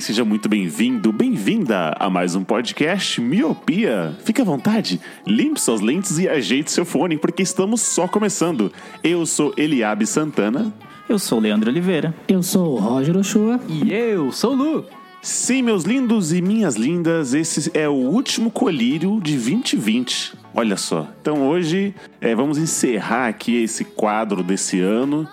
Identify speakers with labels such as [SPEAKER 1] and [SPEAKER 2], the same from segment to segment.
[SPEAKER 1] Seja muito bem-vindo, bem-vinda a mais um podcast Miopia. Fique à vontade, limpe suas lentes e ajeite seu fone, porque estamos só começando. Eu sou Eliabe Santana.
[SPEAKER 2] Eu sou o Leandro Oliveira.
[SPEAKER 3] Eu sou o Roger Ochoa.
[SPEAKER 4] E eu sou o Lu.
[SPEAKER 1] Sim, meus lindos e minhas lindas, esse é o último colírio de 2020. Olha só. Então hoje é, vamos encerrar aqui esse quadro desse ano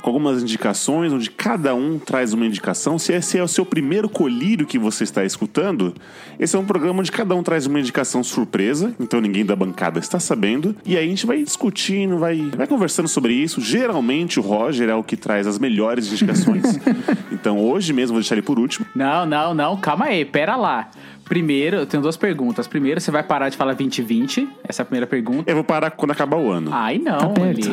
[SPEAKER 1] com algumas indicações, onde cada um traz uma indicação. Se esse é o seu primeiro colírio que você está escutando, esse é um programa onde cada um traz uma indicação surpresa, então ninguém da bancada está sabendo. E aí a gente vai discutindo, vai, vai conversando sobre isso. Geralmente o Roger é o que traz as melhores indicações. então hoje mesmo vou deixar ele por último.
[SPEAKER 4] Não, não, não, calma aí, pera lá. Primeiro, eu tenho duas perguntas. Primeiro, você vai parar de falar 2020? Essa é a primeira pergunta.
[SPEAKER 1] Eu vou parar quando acabar o ano.
[SPEAKER 4] Ai, não,
[SPEAKER 3] Tá.
[SPEAKER 4] Eli.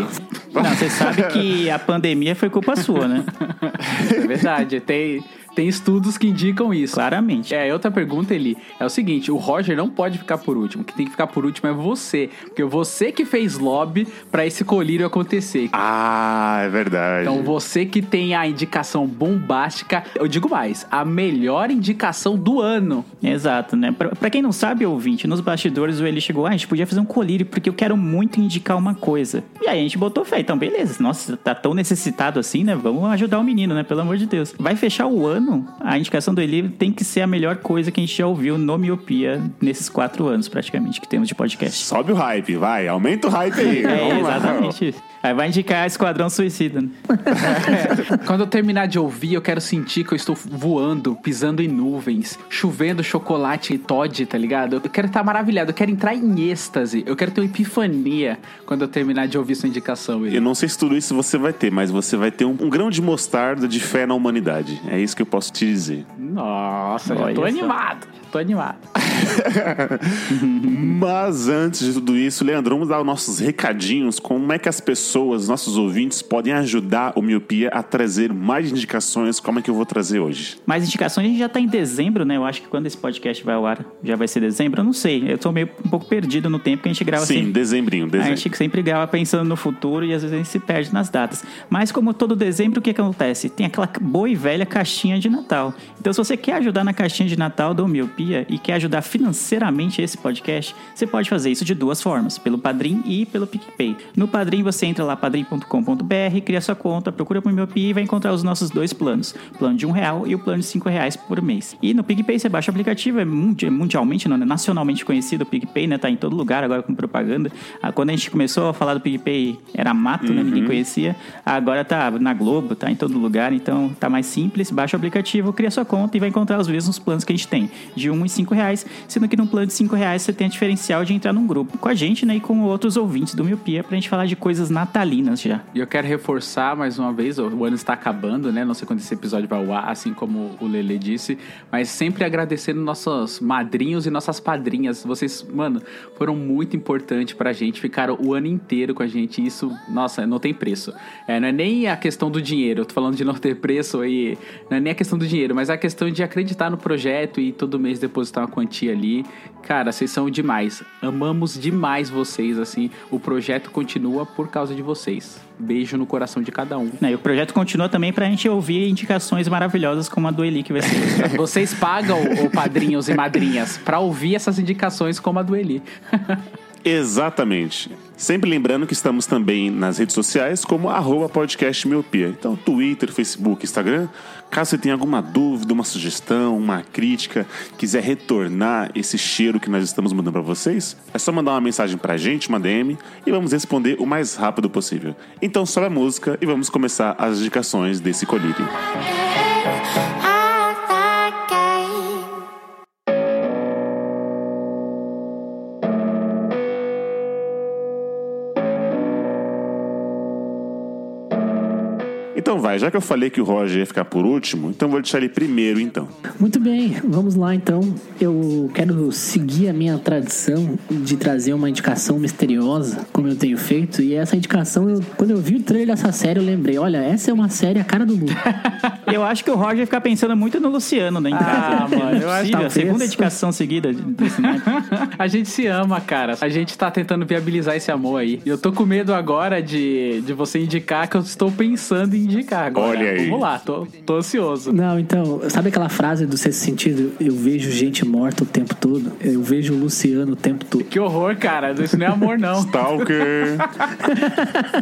[SPEAKER 2] Não, você sabe que a pandemia foi culpa sua, né?
[SPEAKER 4] É verdade, tem, tem estudos que indicam isso.
[SPEAKER 2] Claramente.
[SPEAKER 4] É, outra pergunta, Eli, é o seguinte: o Roger não pode ficar por último. O que tem que ficar por último é você. Porque você que fez lobby pra esse colírio acontecer.
[SPEAKER 1] Ah, é verdade.
[SPEAKER 4] Então você que tem a indicação bombástica, eu digo mais, a melhor indicação do ano.
[SPEAKER 2] Exato, né? Pra, pra quem não sabe, ouvinte, nos bastidores o Eli chegou, ah, a gente podia fazer um colírio porque eu quero muito indicar uma coisa. E aí a gente botou fé, então beleza, nossa, tá tão necessitado assim, né? Vamos ajudar o menino, né? Pelo amor de Deus. Vai fechar o ano, a indicação do Eli tem que ser a melhor coisa que a gente já ouviu no Miopia nesses quatro anos, praticamente, que temos de podcast.
[SPEAKER 1] Sobe o hype, vai, aumenta o hype aí.
[SPEAKER 2] É, exatamente isso. Aí vai indicar Esquadrão Suicida, né?
[SPEAKER 4] Quando eu terminar de ouvir, eu quero sentir que eu estou voando, pisando em nuvens, chovendo chocolate e Todd, tá ligado? Eu quero estar maravilhado, eu quero entrar em êxtase, eu quero ter uma epifania quando eu terminar de ouvir sua indicação. Eli.
[SPEAKER 1] Eu não sei se tudo isso você vai ter, mas você vai ter um, um grão de mostarda de fé na humanidade. É isso que eu posso te dizer.
[SPEAKER 4] Nossa, já
[SPEAKER 2] Olha
[SPEAKER 4] tô
[SPEAKER 2] só.
[SPEAKER 4] animado, já tô animado.
[SPEAKER 1] Mas antes de tudo isso, Leandro, vamos dar os nossos recadinhos. Como é que as pessoas, nossos ouvintes, podem ajudar o Miopia a trazer mais indicações? Como é que eu vou trazer hoje?
[SPEAKER 2] Mais indicações, a gente já tá em dezembro, né? Eu acho que quando esse podcast vai ao ar, já vai ser dezembro. Eu não sei, eu tô meio um pouco perdido no tempo que a gente grava
[SPEAKER 1] Sim,
[SPEAKER 2] sempre.
[SPEAKER 1] dezembrinho,
[SPEAKER 2] A
[SPEAKER 1] dezembro.
[SPEAKER 2] gente sempre grava pensando no futuro e às vezes a gente se perde nas datas. Mas como todo dezembro, o que acontece? Tem aquela boa e velha caixinha de Natal. Então se você quer ajudar na caixinha de Natal do Miopia e quer ajudar financeiramente esse podcast, você pode fazer isso de duas formas, pelo Padrim e pelo PicPay. No Padrim você entra lá padrim.com.br, cria sua conta, procura por Miopia e vai encontrar os nossos dois planos. O plano de um real e o plano de cinco reais por mês. E no PicPay você baixa o aplicativo, é mundi- mundialmente, não, é nacionalmente conhecido o PicPay, né? Tá em todo lugar agora com propaganda. Ah, Quando a gente começou a falar do PicPay, era mato, né? Ninguém conhecia. Agora tá na Globo, tá em todo lugar, então tá mais simples. Baixa o aplicativo, cria sua conta e vai encontrar os mesmos planos que a gente tem, de um e cinco reais, sendo que no plano de cinco reais você tem a diferencial de entrar num grupo com a gente, né? E com outros ouvintes do Miopia pra gente falar de coisas natalinas já.
[SPEAKER 4] E eu quero reforçar mais uma vez, o ano está acabando, né? Não sei quando esse episódio vai ao ar, assim como o Lele disse, mas sempre agradecendo nossos madrinhos e nossas padrinhas. Vocês, mano, foram muito importantes pra gente, ficaram o ano inteiro com a gente. Isso, nossa, não tem preço. É, não é nem a questão do dinheiro, eu tô falando de não ter preço aí, não é nem a questão do dinheiro, mas a questão de acreditar no projeto e todo mês depositar uma quantia ali. Cara, vocês são demais. Amamos demais vocês, assim. O projeto continua por causa de vocês. Beijo no coração de cada um.
[SPEAKER 2] E o projeto continua também pra gente ouvir indicações maravilhosas como a do Eli, que vai ser
[SPEAKER 4] Vocês pagam, ô padrinhos e madrinhas, pra ouvir essas indicações como a do Eli.
[SPEAKER 1] Exatamente. Sempre lembrando que estamos também nas redes sociais como arroba podcast miopia. Então, Twitter, Facebook, Instagram. Caso você tenha alguma dúvida, uma sugestão, uma crítica, quiser retornar esse cheiro que nós estamos mandando para vocês, é só mandar uma mensagem pra gente, uma DM, e vamos responder o mais rápido possível. Então, sobe a música e vamos começar as indicações desse colírio. Então vai, já que eu falei que o Roger ia ficar por último, então vou deixar ele primeiro então.
[SPEAKER 3] Muito bem, vamos lá então. Eu quero seguir a minha tradição de trazer uma indicação misteriosa, como eu tenho feito. E essa indicação, eu- quando eu vi o trailer dessa série, eu lembrei: olha, essa é uma série a cara do Lu.
[SPEAKER 2] Eu acho que o Roger fica pensando muito no Luciano, né?
[SPEAKER 4] Ah, mano, eu acho
[SPEAKER 2] que
[SPEAKER 3] talvez.
[SPEAKER 2] segunda indicação seguida desse.
[SPEAKER 4] A gente se ama, cara. A gente tá tentando viabilizar esse amor aí. E eu tô com medo agora de, de você indicar que eu estou pensando em indicar agora.
[SPEAKER 1] Olha aí.
[SPEAKER 4] Vamos lá, tô, tô ansioso.
[SPEAKER 3] Não, então, sabe aquela frase do sexto sentido? Eu vejo gente morta o tempo todo. Eu vejo o Luciano o tempo todo.
[SPEAKER 4] Que horror, cara. Isso não é amor, não.
[SPEAKER 1] Stalker.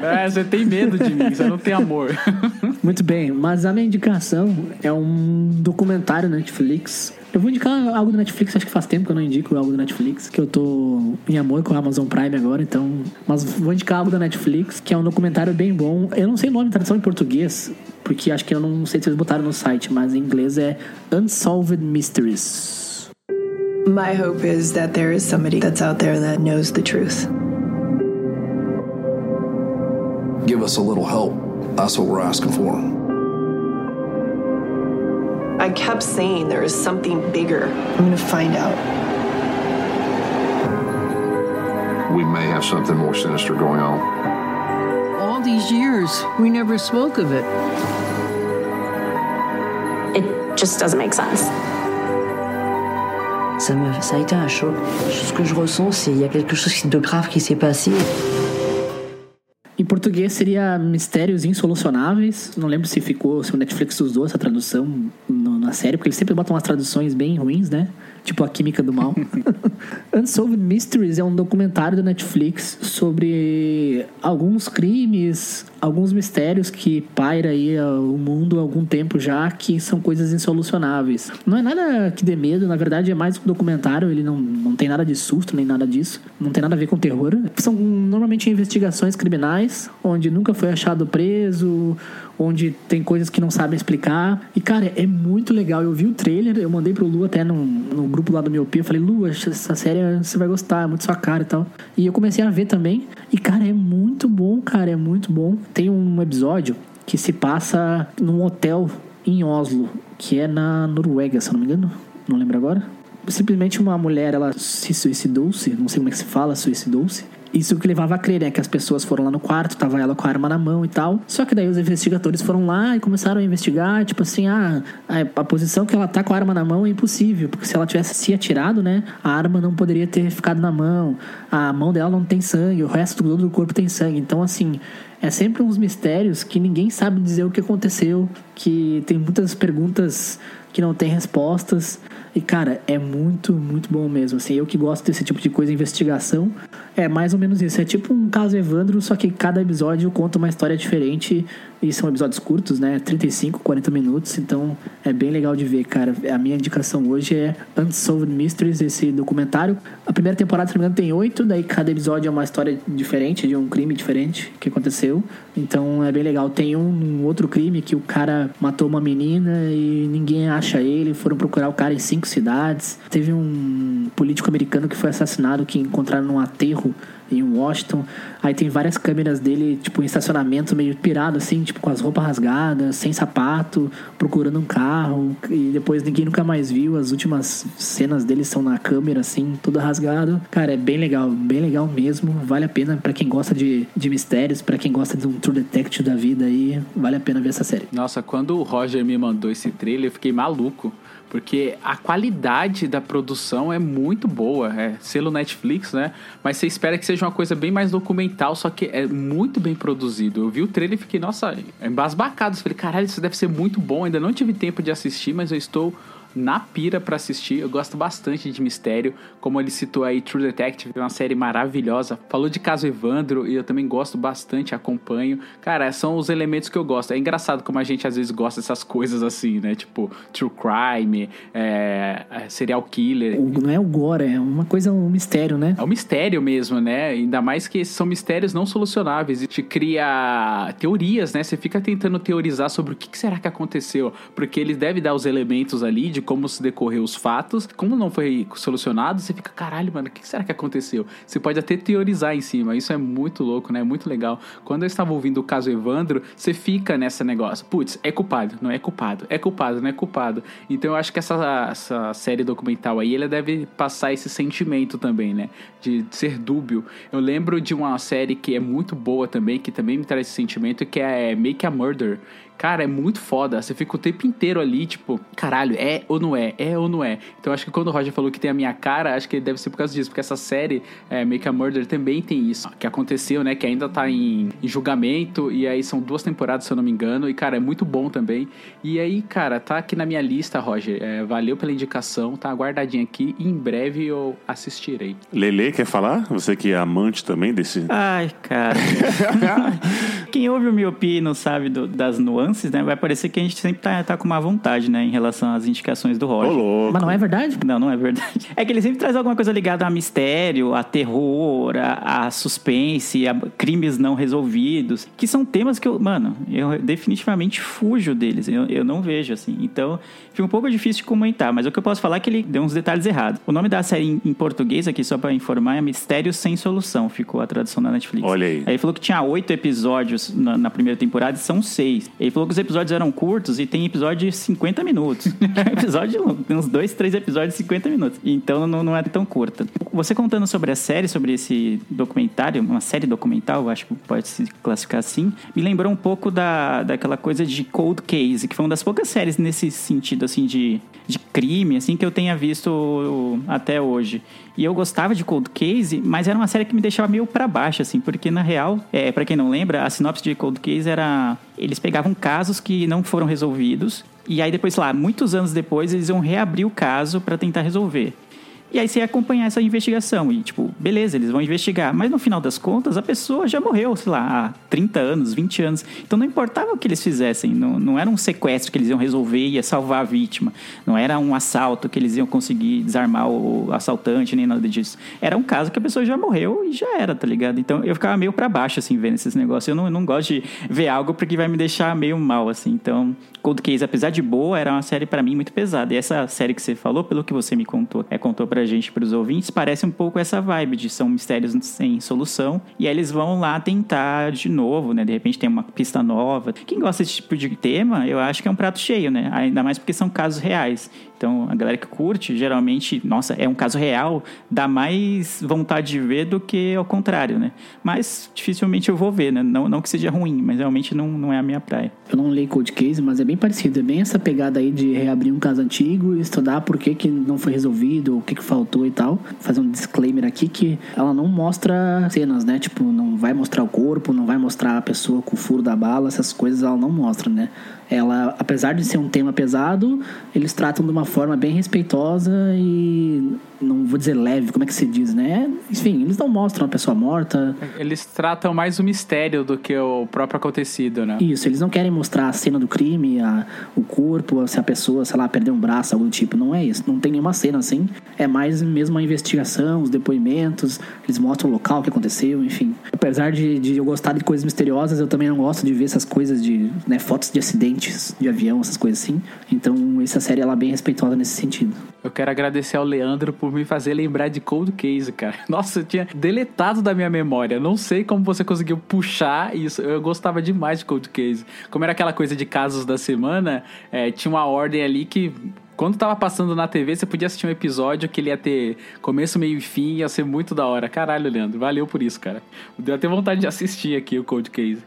[SPEAKER 4] É, você tem medo de mim, você não tem amor.
[SPEAKER 3] Muito bem, mas a minha indicação é um documentário na Netflix. Eu vou indicar algo do Netflix, acho que faz tempo que eu não indico algo do Netflix, que eu tô em amor com a Amazon Prime agora, então. Mas vou indicar algo da Netflix, que é um documentário bem bom. Eu não sei o nome tradução em português, porque acho que eu não sei se eles botaram no site, mas em inglês é Unsolved Mysteries.
[SPEAKER 5] My hope is that there is somebody that's out there that knows the truth.
[SPEAKER 6] Give us a little help. That's what we're asking for.
[SPEAKER 5] I kept saying there is something bigger. I'm gonna find out.
[SPEAKER 6] We may have something more sinister going on.
[SPEAKER 7] All these years, we never spoke of it.
[SPEAKER 8] It just doesn't make sense.
[SPEAKER 7] Ça, me, ça a été un choc. Ce que je ressens, c'est qu'il y a quelque chose de grave qui s'est passé.
[SPEAKER 3] Em português seria Mistérios Insolucionáveis. Não lembro se ficou, se o Netflix usou essa tradução na série, porque eles sempre botam umas traduções bem ruins, né? Tipo a Química do Mal. Unsolved Mysteries é um documentário da Netflix sobre alguns crimes, alguns mistérios que paira aí o mundo há algum tempo já, que são coisas insolucionáveis. Não é nada que dê medo, na verdade é mais um documentário, ele não, não tem nada de susto nem nada disso, não tem nada a ver com terror. São normalmente investigações criminais, onde nunca foi achado preso, onde tem coisas que não sabem explicar. E, cara, é muito legal. Eu vi o trailer, eu mandei pro Lu até no, no grupo lá do Miopia. Eu falei, Lu, essa série você vai gostar, é muito sua cara e tal. E eu comecei a ver também. E, cara, é muito bom, cara, é muito bom. Tem um episódio que se passa num hotel em Oslo, que é na Noruega, se eu não me engano. Não lembro agora. Simplesmente uma mulher, ela se suicidou-se, não sei como é que se fala, suicidou-se. Isso que levava a crer, né? Que as pessoas foram lá no quarto, tava ela com a arma na mão e tal. Só que daí os investigadores foram lá e começaram a investigar, tipo assim, ah, a, posição que ela tá com a arma na mão é impossível, porque se ela tivesse se atirado, né, a arma não poderia ter ficado na mão. A mão dela não tem sangue, o resto do corpo tem sangue. Então, assim, é sempre uns mistérios que ninguém sabe dizer o que aconteceu, que tem muitas perguntas que não tem respostas. E, cara, é muito, muito bom mesmo. Assim, eu que gosto desse tipo de coisa, investigação, é mais ou menos isso. É tipo um caso Evandro, só que cada episódio conta uma história diferente. E são episódios curtos, né? 35, 40 minutos. Então é bem legal de ver, cara. A minha indicação hoje é Unsolved Mysteries, esse documentário. A primeira temporada, se não me engano, tem oito. Daí cada episódio é uma história diferente, de um crime diferente que aconteceu. Então é bem legal. Tem um, um outro crime que o cara matou uma menina e ninguém acha ele. Foram procurar o cara em cinco cidades. Teve um político americano que foi assassinado que encontraram num aterro em Washington. Aí tem várias câmeras dele, tipo, em estacionamento, meio pirado, assim, tipo, com as roupas rasgadas, sem sapato, procurando um carro. E depois ninguém nunca mais viu. As últimas cenas dele são na câmera, assim, tudo rasgado. Cara, é bem legal, bem legal mesmo. Vale a pena pra quem gosta de, de mistérios, pra quem gosta de um True Detective da vida aí, vale a pena ver essa série.
[SPEAKER 4] Nossa, quando o Roger me mandou esse trailer, eu fiquei maluco. Porque a qualidade da produção é muito boa. É selo Netflix, né? Mas você espera que seja uma coisa bem mais documental, só que é muito bem produzido. Eu vi o trailer e fiquei, nossa, embasbacado. Falei, caralho, isso deve ser muito bom. Ainda não tive tempo de assistir, mas eu estou na pira pra assistir. Eu gosto bastante de mistério. Como ele citou aí, True Detective é uma série maravilhosa. Falou de caso Evandro e eu também gosto bastante, acompanho. Cara, são os elementos que eu gosto. É engraçado como a gente às vezes gosta dessas coisas assim, né? Tipo, True Crime, é, é, Serial Killer.
[SPEAKER 3] Não é o gore, é uma coisa, um mistério, né?
[SPEAKER 4] É um mistério mesmo, né? Ainda mais que são mistérios não solucionáveis. E te cria teorias, né? Você fica tentando teorizar sobre o que que será que aconteceu. Porque eles devem dar os elementos ali de de como se decorreu os fatos. Como não foi solucionado, você fica, caralho, mano, o que será que aconteceu? Você pode até teorizar em cima. Isso é muito louco, né? Muito legal. Quando eu estava ouvindo o caso Evandro, você fica nessa negócio. Putz, é culpado, não é culpado. É culpado, não é culpado. Então eu acho que essa, essa série documental aí, ela deve passar esse sentimento também, né? De ser dúbio. Eu lembro de uma série que é muito boa também, que também me traz esse sentimento, que é Make a Murder. Cara, é muito foda. Você fica o tempo inteiro ali, tipo, caralho, é ou não é? É ou não é? Então acho que quando o Roger falou que tem a minha cara, acho que deve ser por causa disso, porque essa série, é, Make a Murder, também tem isso. Que aconteceu, né? Que ainda tá em, em julgamento, e aí são duas temporadas, se eu não me engano, e cara, é muito bom também. E aí, cara, tá aqui na minha lista, Roger. É, valeu pela indicação, tá guardadinho aqui, e em breve eu assistirei.
[SPEAKER 1] Lele, quer falar? Você que é amante também desse.
[SPEAKER 2] Ai, cara. Quem ouve o Miopia e não sabe do- das nuances, né? Vai parecer que a gente sempre tá, tá com má vontade, né? Em relação às indicações do
[SPEAKER 1] Ô,
[SPEAKER 2] Roger.
[SPEAKER 1] louco.
[SPEAKER 3] Mas não é verdade?
[SPEAKER 2] Não, não é verdade. É que ele sempre traz alguma coisa ligada a mistério, a terror, a, a suspense, a crimes não resolvidos, que são temas que eu, mano, eu definitivamente fujo deles. Eu, eu não vejo, assim. Então, fica um pouco difícil de comentar, mas o que eu posso falar é que ele deu uns detalhes errados. O nome da série em, em português aqui, só pra informar, é Mistérios Sem Solução, ficou a tradução da Netflix.
[SPEAKER 1] Olha aí.
[SPEAKER 2] Ele falou que tinha oito episódios na, na primeira temporada e são seis. Ele falou que os episódios eram curtos e tem episódio de 50 minutos. É um episódio longo, tem uns dois, três episódios de 50 minutos. Então não, não é tão curta. Você contando sobre a série, sobre esse documentário, uma série documental, acho que pode se classificar assim, me lembrou um pouco da, daquela coisa de Cold Case, que foi uma das poucas séries nesse sentido, assim, de, de crime, assim, que eu tenha visto até hoje. E eu gostava de Cold Case, mas era uma série que me deixava meio pra baixo, assim, porque na real, é, para quem não lembra, a sinopse de Cold Case era. Eles pegavam casos que não foram resolvidos, e aí depois, lá, muitos anos depois, eles iam reabrir o caso pra tentar resolver. E aí você acompanhar essa investigação. E, tipo, beleza, eles vão investigar. Mas no final das contas, a pessoa já morreu, sei lá, há 30 anos, 20 anos. Então não importava o que eles fizessem. Não, não era um sequestro que eles iam resolver e ia salvar a vítima. Não era um assalto que eles iam conseguir desarmar o assaltante, nem nada disso. Era um caso que a pessoa já morreu e já era, tá ligado? Então eu ficava meio pra baixo, assim, vendo esses negócios. Eu não, não gosto de ver algo porque vai me deixar meio mal, assim. Então, Cold Case, apesar de boa, era uma série pra mim muito pesada. E essa série que você falou, pelo que você me contou, é, contou pra gente, pros ouvintes, parece um pouco essa vibe de são mistérios sem solução. E aí eles vão lá tentar de novo, né? De repente tem uma pista nova. Quem gosta desse tipo de tema, eu acho que é um prato cheio, né? Ainda mais porque são casos reais. Então, a galera que curte, geralmente, nossa, é um caso real, dá mais vontade de ver do que ao contrário, né? Mas dificilmente eu vou ver, né? Não, não que seja ruim, mas realmente não, não é a minha praia.
[SPEAKER 3] Eu não leio Cold Case, mas é bem parecido. É bem essa pegada aí de reabrir um caso antigo e estudar por que, que não foi resolvido, o que, que faltou e tal. Fazer um disclaimer aqui que ela não mostra cenas, né? Tipo, não vai mostrar o corpo, não vai mostrar a pessoa com o furo da bala, essas coisas ela não mostra, né? Ela, apesar de ser um tema pesado, eles tratam de uma forma bem respeitosa e não vou dizer leve, como é que se diz, né? Enfim, eles não mostram a pessoa morta.
[SPEAKER 4] Eles tratam mais o mistério do que o próprio acontecido, né?
[SPEAKER 3] Isso, eles não querem mostrar a cena do crime, a, o corpo, se a pessoa, sei lá, perdeu um braço, algo do tipo. Não é isso. Não tem nenhuma cena assim. É mais mesmo a investigação, os depoimentos. Eles mostram o local que aconteceu, enfim. Apesar de, de eu gostar de coisas misteriosas, eu também não gosto de ver essas coisas de, né, fotos de acidentes de avião, essas coisas assim. Então, essa série ela é bem respeitosa nesse sentido.
[SPEAKER 4] Eu quero agradecer ao Leandro por me fazer lembrar de Cold Case, cara. Nossa, eu tinha deletado da minha memória. Não sei como você conseguiu puxar isso. Eu gostava demais de Cold Case. Como era aquela coisa de casos da semana, é, tinha uma ordem ali que quando tava passando na TV, você podia assistir um episódio que ele ia ter começo, meio e fim, ia ser muito da hora. Caralho, Leandro, valeu por isso, cara. Deu até vontade de assistir aqui o Cold Case.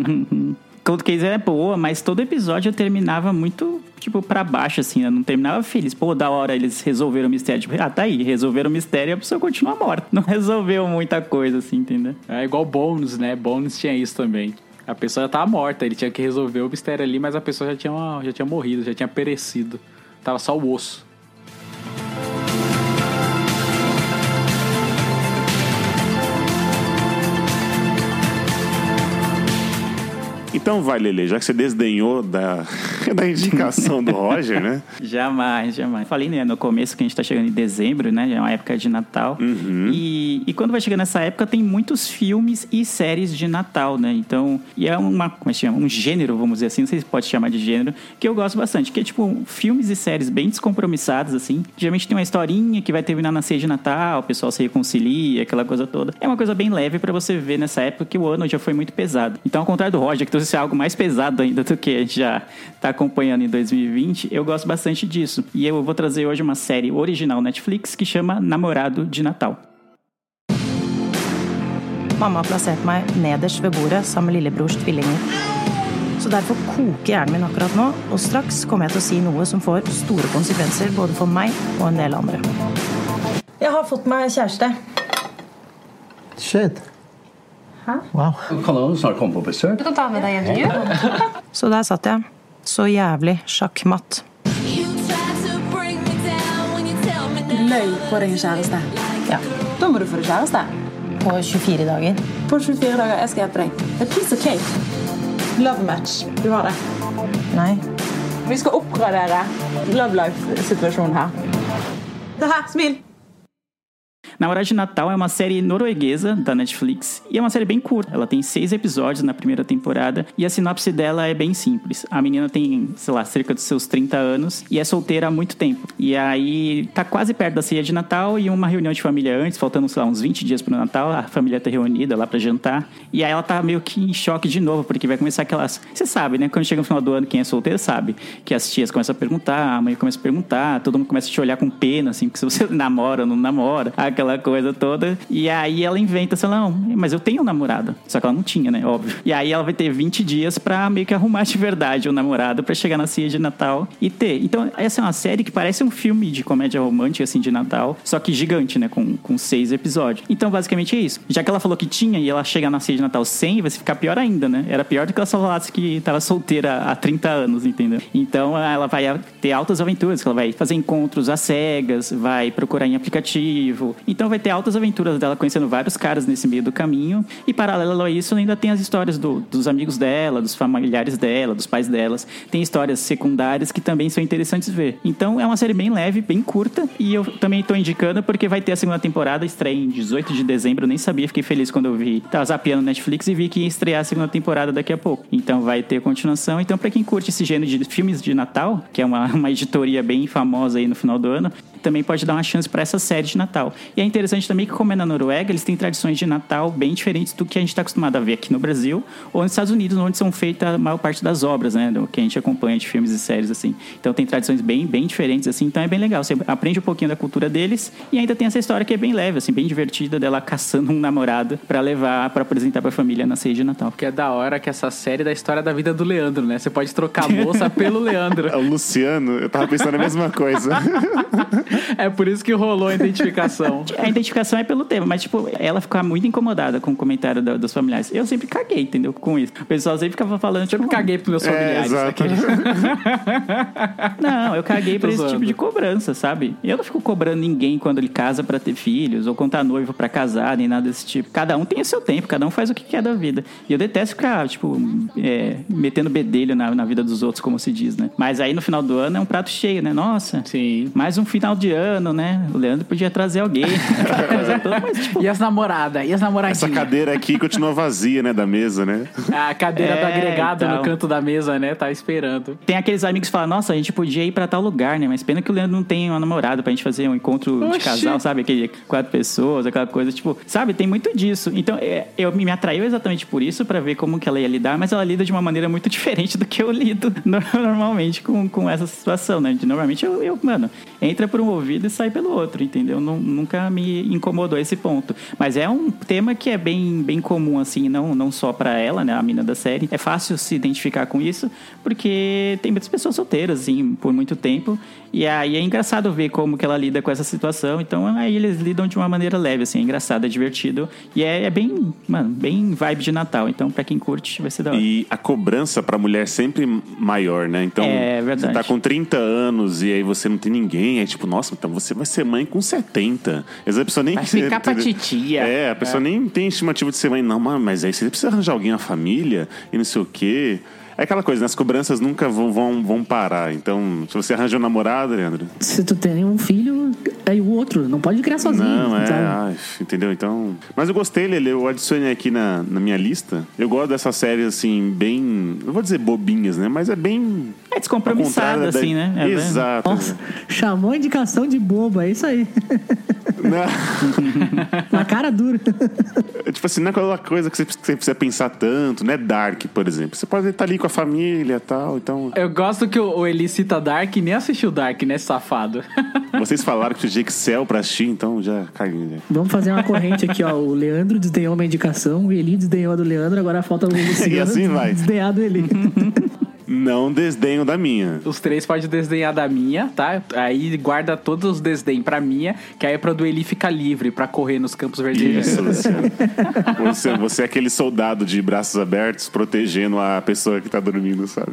[SPEAKER 2] Cold Case é boa, mas todo episódio eu terminava muito, tipo, pra baixo, assim. Eu não terminava feliz. Pô, da hora eles resolveram o mistério. Tipo, ah, tá aí, resolveram o mistério e a pessoa continua morta. Não resolveu muita coisa, assim, entendeu?
[SPEAKER 4] É igual Bones, né? Bones tinha isso também. A pessoa já tava morta, ele tinha que resolver o mistério ali, mas a pessoa já tinha, já tinha morrido, já tinha perecido. Tava só o osso.
[SPEAKER 1] Então vai, Lele, já que você desdenhou da, da indicação do Roger, né?
[SPEAKER 2] Jamais, jamais. Falei né, no começo que a gente tá chegando em dezembro, né? É uma época de Natal.
[SPEAKER 1] Uhum.
[SPEAKER 2] E, e quando vai chegando nessa época, tem muitos filmes e séries de Natal, né? Então, e é uma, como é que chama? Um gênero, vamos dizer assim, não sei se pode chamar de gênero, que eu gosto bastante. Que é tipo filmes e séries bem descompromissadas, assim. Geralmente tem uma historinha que vai terminar na ceia de Natal, o pessoal se reconcilia, aquela coisa toda. É uma coisa bem leve pra você ver nessa época que o ano já foi muito pesado. Então, ao contrário do Roger, que trouxe algo mais pesado ainda do que a gente já tá acompanhando em 2020, eu gosto bastante disso. E eu vou trazer hoje uma série original Netflix que chama Namorado de Natal.
[SPEAKER 9] Mamma har plassert meg nederst ved bordet sammen med lillebrors tvillinger. Så derfor koker hjernen min akkurat nå, og straks kommer jeg til å si noe som får store konsekvenser både for meg og en del andre. Jeg har fått meg kjæreste.
[SPEAKER 10] Shit. Wow.
[SPEAKER 6] Kan du snart komme på besøk?
[SPEAKER 9] Du kan ta med deg hjem til jul. Så der satt jeg. Så jævlig sjakkmatt.
[SPEAKER 11] Du løy på deg kjæreste.
[SPEAKER 9] Ja.
[SPEAKER 11] Da må du få deg kjæreste.
[SPEAKER 9] På 24 dager.
[SPEAKER 11] På 24 dager. Jeg skal hjelpe deg. A piece of cake. Love match. Du har det.
[SPEAKER 9] Nei.
[SPEAKER 11] Vi skal oppgradere love life-situasjonen her. Det her, smil.
[SPEAKER 2] Namorado de Natal é uma série norueguesa da Netflix e é uma série bem curta. Ela tem seis episódios na primeira temporada e a sinopse dela é bem simples. A menina tem, sei lá, cerca dos seus 30 anos e é solteira há muito tempo. E aí tá quase perto da ceia de Natal e uma reunião de família antes, faltando, sei lá, uns 20 dias pro Natal, a família tá reunida lá pra jantar. E aí ela tá meio que em choque de novo, porque vai começar aquelas. Você sabe, né? Quando chega no final do ano, quem é solteiro sabe que as tias começam a perguntar, a mãe começa a perguntar, todo mundo começa a te olhar com pena, assim, porque se você namora ou não namora, aquela coisa toda. E aí ela inventa, sei lá, mas eu tenho um namorado. Só que ela não tinha, né? Óbvio. E aí ela vai ter 20 dias pra meio que arrumar de verdade o namorado pra chegar na ceia de Natal e ter. Então, essa é uma série que parece um filme de comédia romântica, assim, de Natal, só que gigante, né? Com, com seis episódios. Então, basicamente é isso. Já que ela falou que tinha e ela chega na ceia de Natal sem, vai ficar pior ainda, né? Era pior do que ela só falasse que tava solteira há 30 anos, entendeu? Então, ela vai ter altas aventuras, ela vai fazer encontros às cegas, vai procurar em aplicativo. Então, vai ter altas aventuras dela conhecendo vários caras nesse meio do caminho. E paralelo a isso, ainda tem as histórias do- dos amigos dela, dos familiares dela, dos pais delas. Tem histórias secundárias que também são interessantes ver. Então é uma série bem leve, bem curta. E eu também estou indicando porque vai ter a segunda temporada, estreia em 18 de dezembro. Eu nem sabia, fiquei feliz quando eu vi. Tava zapeando no Netflix e vi que ia estrear a segunda temporada daqui a pouco. Então vai ter continuação. Então, para quem curte esse gênero de filmes de Natal, que é uma, uma editoria bem famosa aí no final do ano, também pode dar uma chance para essa série de Natal. E é interessante também que, como é na Noruega, eles têm tradições de Natal bem diferentes do que a gente está acostumado a ver aqui no Brasil ou nos Estados Unidos, onde são feitas a maior parte das obras, né? Do que a gente acompanha de filmes e séries, assim. Então tem tradições bem, bem diferentes, assim. Então é bem legal. Você aprende um pouquinho da cultura deles e ainda tem essa história que é bem leve, assim, bem divertida dela caçando um namorado para levar, para apresentar para a família na ceia de Natal.
[SPEAKER 4] Que é da hora que essa série é da história da vida do Leandro, né? Você pode trocar a moça pelo Leandro.
[SPEAKER 1] É o Luciano, eu tava pensando a mesma coisa.
[SPEAKER 4] É por isso que rolou a identificação.
[SPEAKER 2] A identificação é pelo tema, mas, tipo, ela ficava muito incomodada com o comentário da- dos familiares. Eu sempre caguei, entendeu? Com isso. O pessoal sempre ficava falando, tipo...
[SPEAKER 4] caguei pros meus
[SPEAKER 1] É,
[SPEAKER 2] familiares.
[SPEAKER 1] exato.
[SPEAKER 2] aquele- Não, eu caguei pra esse tipo de cobrança, sabe? Eu não fico cobrando ninguém quando ele casa pra ter filhos, ou quando tá noivo pra casar, nem nada desse tipo. Cada um tem o seu tempo, cada um faz o que quer da vida. E eu detesto ficar, tipo, é, metendo bedelho na, na vida dos outros, como se diz, né? Mas aí no final do ano é um prato cheio, né? Nossa,
[SPEAKER 4] Sim.
[SPEAKER 2] mais um final de ano, né? O Leandro podia trazer alguém. Mas, tipo,
[SPEAKER 4] E as namoradas? E as namoradinhas?
[SPEAKER 1] Essa cadeira aqui continua vazia, né, da mesa, né?
[SPEAKER 4] A cadeira do
[SPEAKER 2] É,
[SPEAKER 4] agregado
[SPEAKER 2] então.
[SPEAKER 4] no canto da mesa, né? Tá esperando.
[SPEAKER 2] Tem aqueles amigos que falam, nossa, a gente podia ir pra tal lugar, né? Mas pena que o Leandro não tem uma namorada pra gente fazer um encontro de
[SPEAKER 4] Oxi.
[SPEAKER 2] casal, sabe? Aquele quatro pessoas, aquela coisa, tipo, sabe? Tem muito disso. Então, é, eu me atraiu exatamente por isso, pra ver como que ela ia lidar, mas ela lida de uma maneira muito diferente do que eu lido no- normalmente com, com essa situação, né? De, normalmente eu, eu, mano, entra por um ouvido e sai pelo outro, entendeu? Não- nunca me incomodou esse ponto. Mas é um tema que é bem, bem comum, assim, não, não só pra ela, né? A mina da série. É fácil se identificar com isso, porque tem muitas pessoas solteiras, assim, por muito tempo. E aí é engraçado ver como que ela lida com essa situação. Então aí eles lidam de uma maneira leve, assim, é engraçado, é divertido. E é, é bem, mano, bem vibe de Natal. Então, pra quem curte, vai ser da hora.
[SPEAKER 1] E a cobrança pra mulher sempre maior, né? Então,
[SPEAKER 2] É verdade.
[SPEAKER 1] você tá com 30 anos e aí você não tem ninguém, é tipo, nossa, então você vai ser mãe com 70. Às vezes a pessoa nem
[SPEAKER 4] Vai ficar pra titia.
[SPEAKER 1] É, a pessoa
[SPEAKER 4] É.
[SPEAKER 1] nem tem estimativa de ser mãe, não, mas- mas aí você precisa arranjar alguém na família e não sei o quê. É aquela coisa, né? as cobranças nunca vão, vão, vão parar. Então, se você arranja um namorado, Leandro.
[SPEAKER 3] Se tu tem um filho, aí o outro. Não pode criar sozinho.
[SPEAKER 1] Não, é, ai, entendeu? Então. Mas eu gostei, Lele, eu adicionei aqui na, na minha lista. Eu gosto dessas séries, assim, bem. Não vou dizer bobinhas, né? Mas é bem.
[SPEAKER 2] É descompromissada, assim, né? É,
[SPEAKER 1] Exato.
[SPEAKER 3] Nossa, chamou a indicação de bobo, é isso aí. Na cara dura.
[SPEAKER 1] É, tipo assim, não é aquela coisa que você precisa- pensar tanto, né? Dark, por exemplo. Você pode estar ali com a família e tal, então.
[SPEAKER 4] Eu gosto que o o Eli cita Dark e nem assistiu Dark, né, safado?
[SPEAKER 1] Vocês falaram que tinha Excel pra assistir, então já caguei. Já.
[SPEAKER 3] Vamos fazer uma corrente aqui, ó. O Leandro desdenhou uma indicação, o Eli desdenhou a do Leandro, agora falta o Luciano
[SPEAKER 1] E assim vai.
[SPEAKER 3] desdenhar do Eli.
[SPEAKER 1] Não desdenho da minha.
[SPEAKER 4] Os três podem desdenhar da minha, tá? Aí guarda todos os desdém pra minha, que aí pra do Eli fica livre pra correr nos campos verdes.
[SPEAKER 1] Isso, Luciano. Você, você é aquele soldado de braços abertos protegendo a pessoa que tá dormindo, sabe?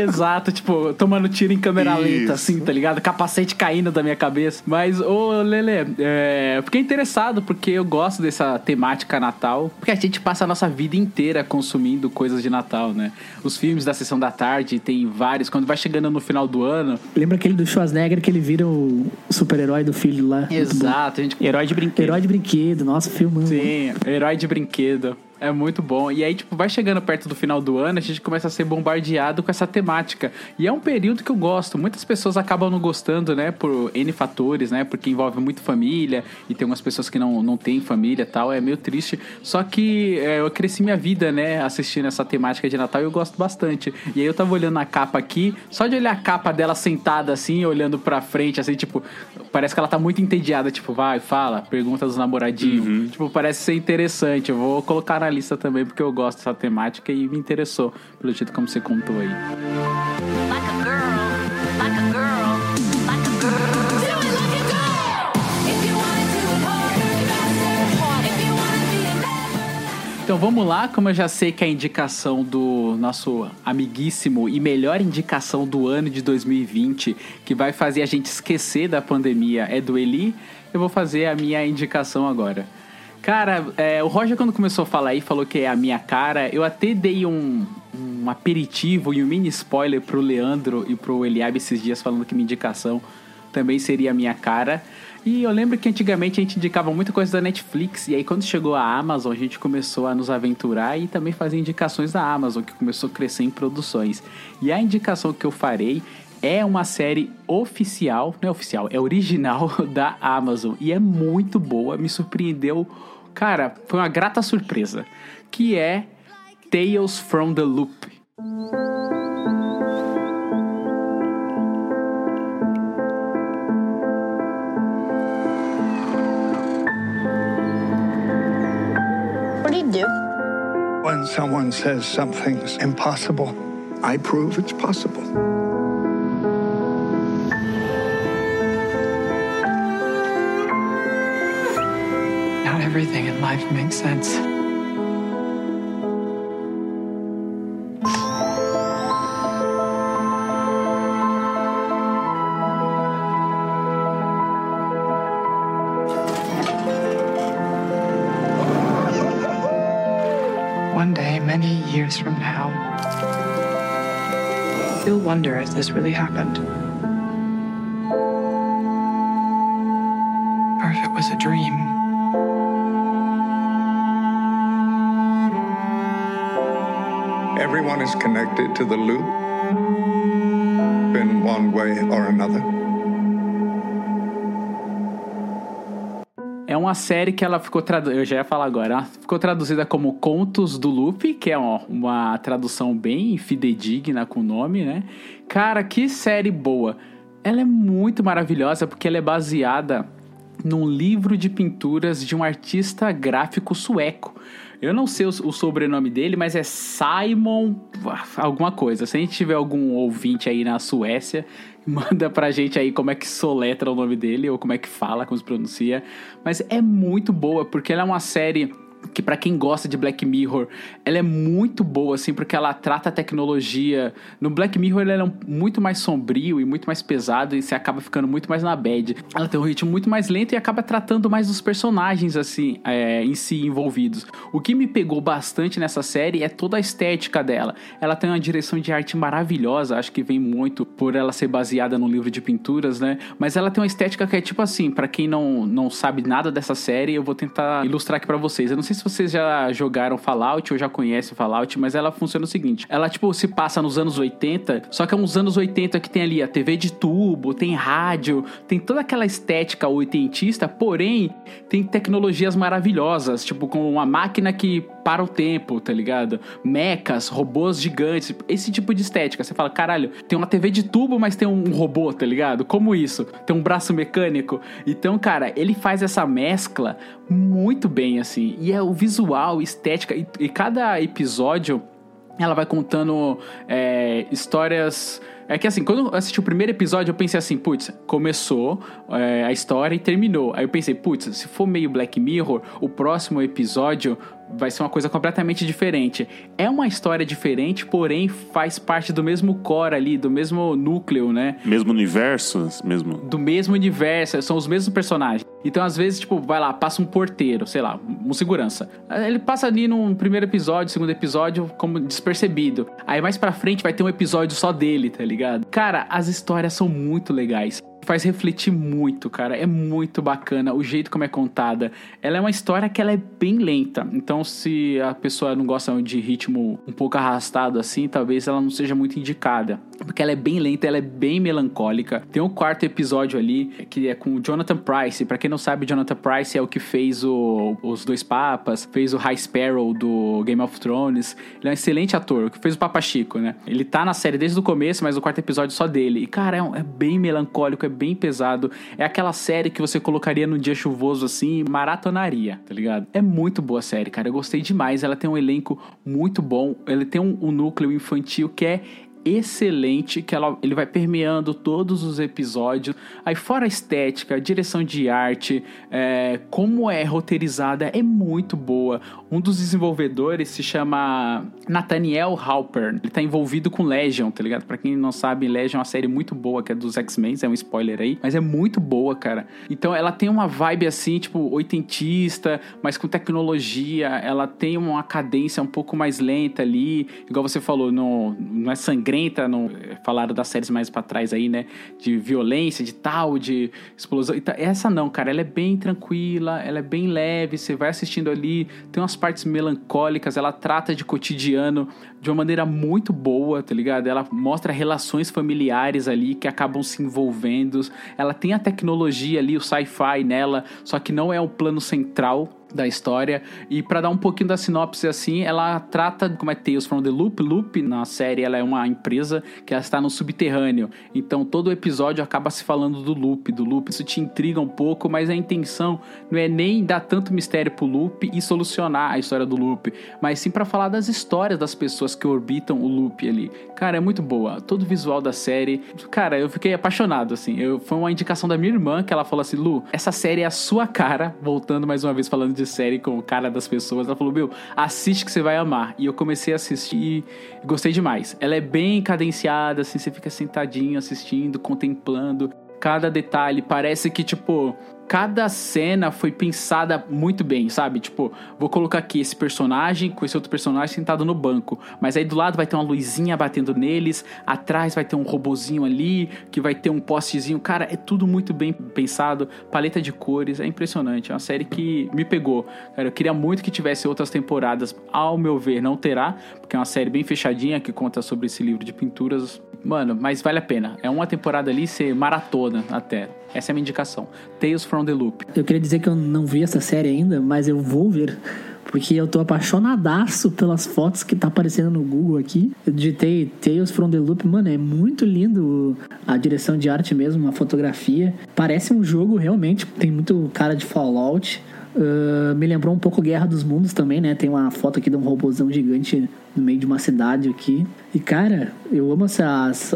[SPEAKER 4] Exato, tipo, tomando tiro em câmera
[SPEAKER 1] Isso.
[SPEAKER 4] lenta, assim, tá ligado? Capacete caindo da minha cabeça. Mas, ô, Lele, é, eu fiquei interessado porque eu gosto dessa temática Natal, porque a gente passa a nossa vida inteira consumindo coisas de Natal, né? Os filmes da sessão da tarde, tem vários. Quando vai chegando no final do ano,
[SPEAKER 3] Lembra aquele do Schwarzenegger que ele vira o super-herói do filho lá?
[SPEAKER 4] Exato, a gente...
[SPEAKER 2] Herói de brinquedo.
[SPEAKER 3] Herói de brinquedo, nossa, filmão.
[SPEAKER 4] Sim, herói de brinquedo. É muito bom. E aí, tipo, vai chegando perto do final do ano, a gente começa a ser bombardeado com essa temática. E é um período que eu gosto. Muitas pessoas acabam não gostando, né? Por N fatores, né? Porque envolve muito família. E tem umas pessoas que não, não têm família e tal. É meio triste. Só que é, eu cresci minha vida, né? Assistindo essa temática de Natal e eu gosto bastante. E aí eu tava olhando a capa aqui. Só de olhar a capa dela sentada assim, olhando pra frente, assim, tipo... Parece que ela tá muito entediada. Tipo, vai, fala, pergunta dos namoradinhos. Tipo, parece ser interessante. Eu vou colocar na lista também, porque eu gosto dessa temática e me interessou pelo jeito como você contou aí. Então vamos lá, como eu já sei que a indicação do nosso amiguíssimo e melhor indicação do ano de 2020, que vai fazer a gente esquecer da pandemia, é do Eli, eu vou fazer a minha indicação agora. Cara, é, o Roger quando começou a falar aí, falou que é a minha cara, eu até dei um, um aperitivo e um mini spoiler pro Leandro e pro Eliabe esses dias falando que minha indicação também seria a minha cara. E eu lembro que antigamente a gente indicava muita coisa da Netflix, e aí quando chegou a Amazon, a gente começou a nos aventurar e também fazer indicações da Amazon, que começou a crescer em produções. E a indicação que eu farei é uma série oficial, não é oficial, é original da Amazon, e é muito boa, me surpreendeu. Cara, foi uma grata surpresa, que é Tales from the Loop.
[SPEAKER 10] What do you do?
[SPEAKER 12] When someone says something's impossible, I prove it's possible.
[SPEAKER 13] Everything in life makes sense. One day, many years from now, you'll wonder if this really happened.
[SPEAKER 12] Connected to the loop in one way or another.
[SPEAKER 4] É uma série que ela ficou traduzida, eu já ia falar agora, ela ficou traduzida como Contos do Loop, que é uma tradução bem fidedigna com o nome, né? Cara, que série boa. Ela é muito maravilhosa porque ela é baseada num livro de pinturas de um artista gráfico sueco. Eu não sei o, o sobrenome dele, mas é Simon alguma coisa. Se a gente tiver algum ouvinte aí na Suécia, manda pra gente aí como é que soletra o nome dele ou como é que fala, como se pronuncia. Mas é muito boa porque ela é uma série que para quem gosta de Black Mirror, ela é muito boa, assim, porque ela trata a tecnologia. No Black Mirror, ela é muito mais sombrio e muito mais pesado, e você acaba ficando muito mais na bad. Ela tem um ritmo muito mais lento e acaba tratando mais dos personagens, assim, é, em si envolvidos. O que me pegou bastante nessa série é toda a estética dela. Ela tem uma direção de arte maravilhosa, acho que vem muito por ela ser baseada no livro de pinturas, né? Mas ela tem uma estética que é tipo assim, para quem não, não sabe nada dessa série, eu vou tentar ilustrar aqui para vocês. Eu não sei se vocês já jogaram Fallout ou já conhecem Fallout, mas ela funciona o seguinte: ela, tipo, se passa nos anos 80, só que é uns anos 80 que tem ali a TV de tubo, tem rádio, tem toda aquela estética oitentista, porém, tem tecnologias maravilhosas, tipo, com uma máquina que para o tempo, tá ligado? Mechas, robôs gigantes, esse tipo de estética. Você fala, caralho, tem uma TV de tubo, mas tem um robô, tá ligado? Como isso? Tem um braço mecânico. Então, cara, ele faz essa mescla muito bem, assim. E é o visual, estética, e, e cada episódio ela vai contando é, histórias. É que assim, quando eu assisti o primeiro episódio, eu pensei assim, putz, começou é, a história e terminou. Aí eu pensei, putz, se for meio Black Mirror, o próximo episódio vai ser uma coisa completamente diferente. É uma história diferente, porém faz parte do mesmo core ali, do mesmo núcleo, né?
[SPEAKER 1] Mesmo universo, mesmo.
[SPEAKER 4] Do mesmo universo, são os mesmos personagens. Então, às vezes, tipo, vai lá, passa um porteiro, sei lá, um segurança. Ele passa ali no primeiro episódio, segundo episódio, como despercebido. Aí mais pra frente vai ter um episódio só dele, tá ligado? Cara, as histórias são muito legais faz refletir muito, cara. É muito bacana o jeito como é contada. Ela é uma história que ela é bem lenta. Então, se a pessoa não gosta de ritmo um pouco arrastado assim, talvez ela não seja muito indicada. Porque ela é bem lenta, ela é bem melancólica. Tem um quarto episódio ali que é com o Jonathan Price. Para quem não sabe, Jonathan Price é o que fez o, os Dois Papas, fez o High Sparrow do Game of Thrones. Ele é um excelente ator, que fez o Papa Chico, né? Ele tá na série desde o começo, mas o quarto episódio só dele. E, cara, é, um, é bem melancólico, é bem pesado. É aquela série que você colocaria num dia chuvoso assim e maratonaria, tá ligado? É muito boa a série, cara. Eu gostei demais. Ela tem um elenco muito bom. Ela tem um, um núcleo infantil que é excelente que ela, ele vai permeando todos os episódios. Aí fora a estética, a direção de arte, é, como é roteirizada é muito boa. Um dos desenvolvedores se chama Nathaniel Halpern. Ele tá envolvido com Legion, tá ligado? Para quem não sabe, Legion é uma série muito boa que é dos X-Men, é um spoiler aí, mas é muito boa, cara. Então ela tem uma vibe assim, tipo oitentista, mas com tecnologia. Ela tem uma cadência um pouco mais lenta ali, igual você falou, não, não é sangrento sangrenta, não, falaram das séries mais para trás aí, né? De violência, de tal, de explosão. Essa não, cara, ela é bem tranquila, ela é bem leve, você vai assistindo ali, tem umas partes melancólicas, ela trata de cotidiano de uma maneira muito boa, tá ligado? Ela mostra relações familiares ali que acabam se envolvendo. Ela tem a tecnologia ali, o sci-fi nela, só que não é o plano central da história. E para dar um pouquinho da sinopse assim, ela trata como é Tales from the Loop. Loop na série ela é uma empresa que ela está no subterrâneo. Então todo episódio acaba se falando do Loop, do Loop. Isso te intriga um pouco, mas a intenção não é nem dar tanto mistério pro Loop e solucionar a história do Loop, mas sim para falar das histórias das pessoas que orbitam o Loop ali. Cara, é muito boa. Todo o visual da série, cara, eu fiquei apaixonado assim. Eu, foi uma indicação da minha irmã que ela falou assim: "Lu, essa série é a sua cara", voltando mais uma vez falando de de série com o cara das pessoas. Ela falou: Meu, assiste que você vai amar. E eu comecei a assistir e gostei demais. Ela é bem cadenciada, assim, você fica sentadinho assistindo, contemplando cada detalhe. Parece que, tipo, cada cena foi pensada muito bem, sabe? Tipo, vou colocar aqui esse personagem com esse outro personagem sentado no banco, mas aí do lado vai ter uma luzinha batendo neles, atrás vai ter um robozinho ali, que vai ter um postezinho. Cara, é tudo muito bem pensado, paleta de cores, é impressionante. É uma série que me pegou. Cara, eu queria muito que tivesse outras temporadas. Ao meu ver, não terá, porque é uma série bem fechadinha que conta sobre esse livro de pinturas. Mano, mas vale a pena. É uma temporada ali, ser maratona até. Essa é a minha indicação. Tales from the Loop.
[SPEAKER 3] Eu queria dizer que eu não vi essa série ainda, mas eu vou ver. Porque eu tô apaixonadaço pelas fotos que tá aparecendo no Google aqui. Eu digitei Tales from the Loop. Mano, é muito lindo a direção de arte mesmo, a fotografia. Parece um jogo realmente. Tem muito cara de Fallout. Uh, me lembrou um pouco Guerra dos Mundos também, né? Tem uma foto aqui de um robôzão gigante no meio de uma cidade aqui. E, cara, eu amo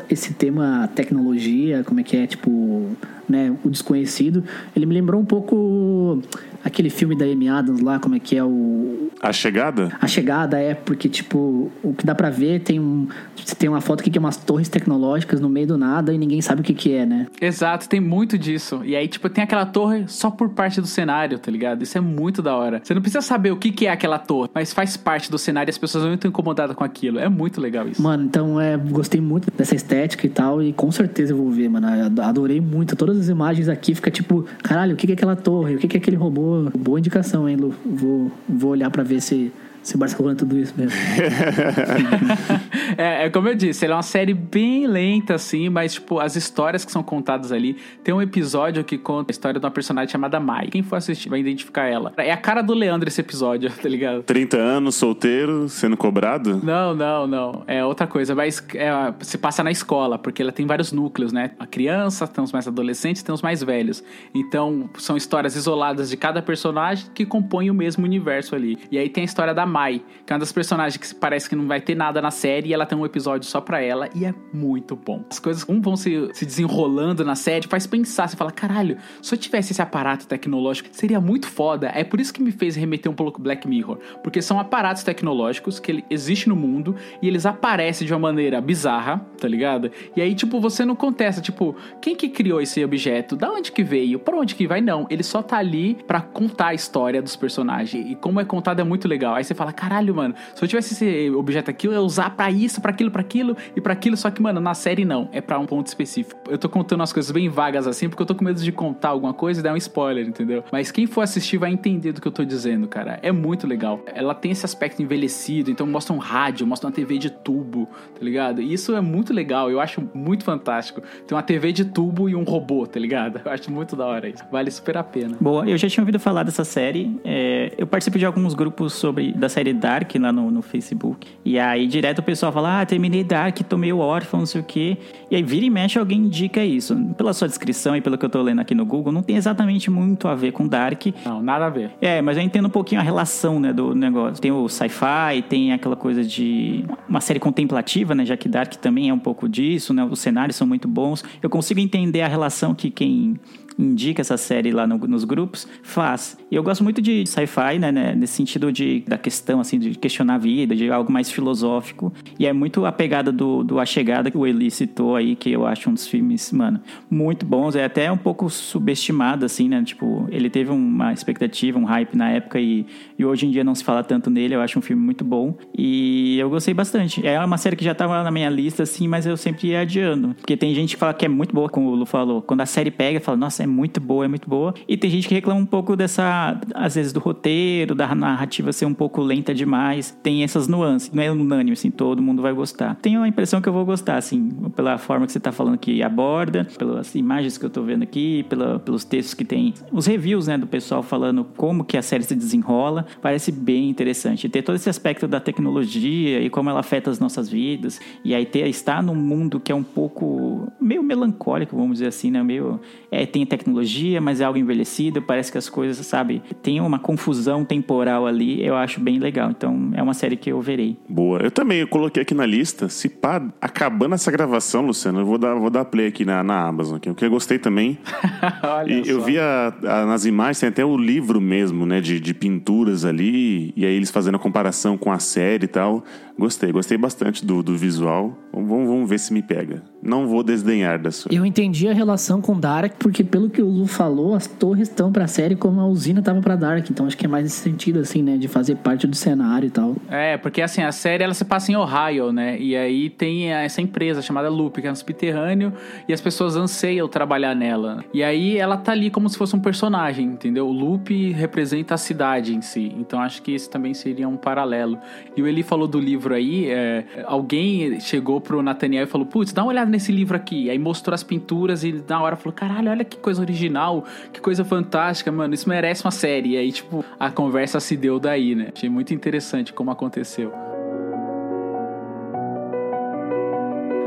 [SPEAKER 3] esse tema tecnologia, como é que é, tipo, né, o desconhecido. Ele me lembrou um pouco aquele filme da Amy Adams lá, como é que é o.
[SPEAKER 1] A chegada?
[SPEAKER 3] A chegada é porque, tipo, o que dá pra ver tem um. Tem uma foto aqui que é umas torres tecnológicas no meio do nada e ninguém sabe o que, que é, né?
[SPEAKER 4] Exato, tem muito disso. E aí, tipo, tem aquela torre só por parte do cenário, tá ligado? Isso é muito da hora. Você não precisa saber o que, que é aquela torre, mas faz parte do cenário e as pessoas não estão incomodadas com aquilo. É muito legal isso.
[SPEAKER 3] Mano, então é, gostei muito dessa estética e tal, e com certeza eu vou ver, mano. Eu Adorei muito. Todas as imagens aqui fica tipo, caralho, o que, que é aquela torre? O que, que é aquele robô? Boa indicação, hein, Lu? Vou, vou olhar pra ver se. Se Barcelona é tudo isso mesmo.
[SPEAKER 4] é, é como eu disse, ela é uma série bem lenta, assim, mas, tipo, as histórias que são contadas ali. Tem um episódio que conta a história de uma personagem chamada Mai. Quem for assistir vai identificar ela. É a cara do Leandro esse episódio, tá ligado?
[SPEAKER 1] 30 anos, solteiro, sendo cobrado?
[SPEAKER 4] Não, não, não. É outra coisa. Mas é, se passa na escola, porque ela tem vários núcleos, né? A criança, tem os mais adolescentes, tem os mais velhos. Então, são histórias isoladas de cada personagem que compõem o mesmo universo ali. E aí tem a história da Mai, que é uma das personagens que parece que não vai ter nada na série e ela tem um episódio só pra ela e é muito bom. As coisas como vão se, se desenrolando na série faz pensar, você fala, caralho, se eu tivesse esse aparato tecnológico, seria muito foda. É por isso que me fez remeter um pouco Black Mirror, porque são aparatos tecnológicos que ele, existem no mundo e eles aparecem de uma maneira bizarra, tá ligado? E aí, tipo, você não contesta, tipo, quem que criou esse objeto? Da onde que veio? Pra onde que vai? Não, ele só tá ali pra contar a história dos personagens. E como é contado é muito legal. Aí você fala, caralho, mano, se eu tivesse esse objeto aqui, eu ia usar pra isso, pra aquilo, pra aquilo e pra aquilo. Só que, mano, na série não. É pra um ponto específico. Eu tô contando umas coisas bem vagas assim, porque eu tô com medo de contar alguma coisa e dar um spoiler, entendeu? Mas quem for assistir vai entender do que eu tô dizendo, cara. É muito legal. Ela tem esse aspecto envelhecido, então mostra um rádio, mostra uma TV de tubo, tá ligado? E isso é muito legal, eu acho muito fantástico. Tem uma TV de tubo e um robô, tá ligado? Eu acho muito da hora isso. Vale super a pena.
[SPEAKER 2] Boa, eu já tinha ouvido falar dessa série. É, eu participo de alguns grupos sobre da série Dark lá no, no Facebook. E aí, direto o pessoal fala: Ah, terminei Dark, tô meio órfão, não sei o quê. E aí, vira e mexe, alguém indica isso. Pela sua descrição e pelo que eu tô lendo aqui no Google, não tem exatamente muito a ver com Dark.
[SPEAKER 4] Não, nada a ver.
[SPEAKER 2] É, mas eu entendo um pouquinho a relação, né, do negócio. Tem o sci-fi, tem aquela coisa de uma série contemplativa, né, já que Dark também é um pouco disso, né, os cenários são muito bons. Eu consigo entender a relação que quem indica essa série lá no, nos grupos, faz. E eu gosto muito de sci-fi, né, né, nesse sentido de, da questão, assim, de questionar a vida, de algo mais filosófico. E é muito a pegada do, do A Chegada que o Eli citou aí, que eu acho um dos filmes, mano, muito bons. É até um pouco subestimado, assim, né? Tipo, ele teve uma expectativa, um hype na época e, e hoje em dia não se fala tanto nele. Eu acho um filme muito bom. E eu gostei bastante. É uma série que já tava na minha lista, assim, mas eu sempre ia adiando. Porque tem gente que fala que é muito boa, como o Lu falou. Quando a série pega, fala, nossa, é muito boa, é muito boa. E tem gente que reclama um pouco dessa, às vezes, do roteiro, da narrativa ser um pouco lenta demais. Tem essas nuances. Não é unânime, assim, todo mundo vai gostar. Tenho a impressão que eu vou gostar, assim, pela forma que você tá falando que aborda, pelas imagens que eu tô vendo aqui, pela, pelos textos que tem, os reviews, né, do pessoal falando como que a série se desenrola. Parece bem interessante. Ter todo esse aspecto da tecnologia e como ela afeta as nossas vidas. E aí ter, estar num mundo que é um pouco meio melancólico, vamos dizer assim, né? Meio. É, tem tecnologia, mas é algo envelhecido. Parece que as coisas, sabe, tem uma confusão temporal ali. Eu acho bem legal. Então é uma série que eu verei.
[SPEAKER 1] Boa. Eu também eu coloquei aqui na lista. Se pá, acabando essa gravação, Luciano, eu vou dar, vou dar play aqui na, na Amazon, aqui, porque eu gostei também. e eu vi a, a, nas imagens, tem até o livro mesmo, né, de, de pinturas ali. E aí eles fazendo a comparação com a série e tal. Gostei, gostei bastante do, do visual. Vamos, vamos ver se me pega. Não vou desdenhar da sua.
[SPEAKER 3] Eu entendi a relação com Dark, porque pelo que o Lu falou, as torres estão pra série como a usina tava pra Dark. Então acho que é mais nesse sentido, assim, né? De fazer parte do cenário e tal.
[SPEAKER 4] É, porque assim, a série ela se passa em Ohio, né? E aí tem essa empresa chamada Loop, que é um subterrâneo, e as pessoas anseiam trabalhar nela. E aí ela tá ali como se fosse um personagem, entendeu? O Loop representa a cidade em si. Então acho que esse também seria um paralelo. E o Eli falou do livro aí, é, alguém chegou pro Nathaniel e falou: Putz, dá uma olhada nesse livro aqui. Aí mostrou as pinturas e na hora falou: Caralho, olha que coisa original, que coisa fantástica, mano. Isso merece uma série. E aí, tipo, a conversa se deu daí, né? Achei muito interessante como aconteceu.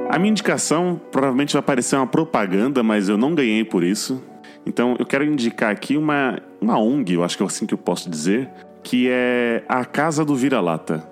[SPEAKER 1] A minha indicação provavelmente vai parecer uma propaganda, mas eu não ganhei por isso. Então eu quero indicar aqui uma, uma ONG, eu acho que é assim que eu posso dizer, que é a Casa do Vira-Lata.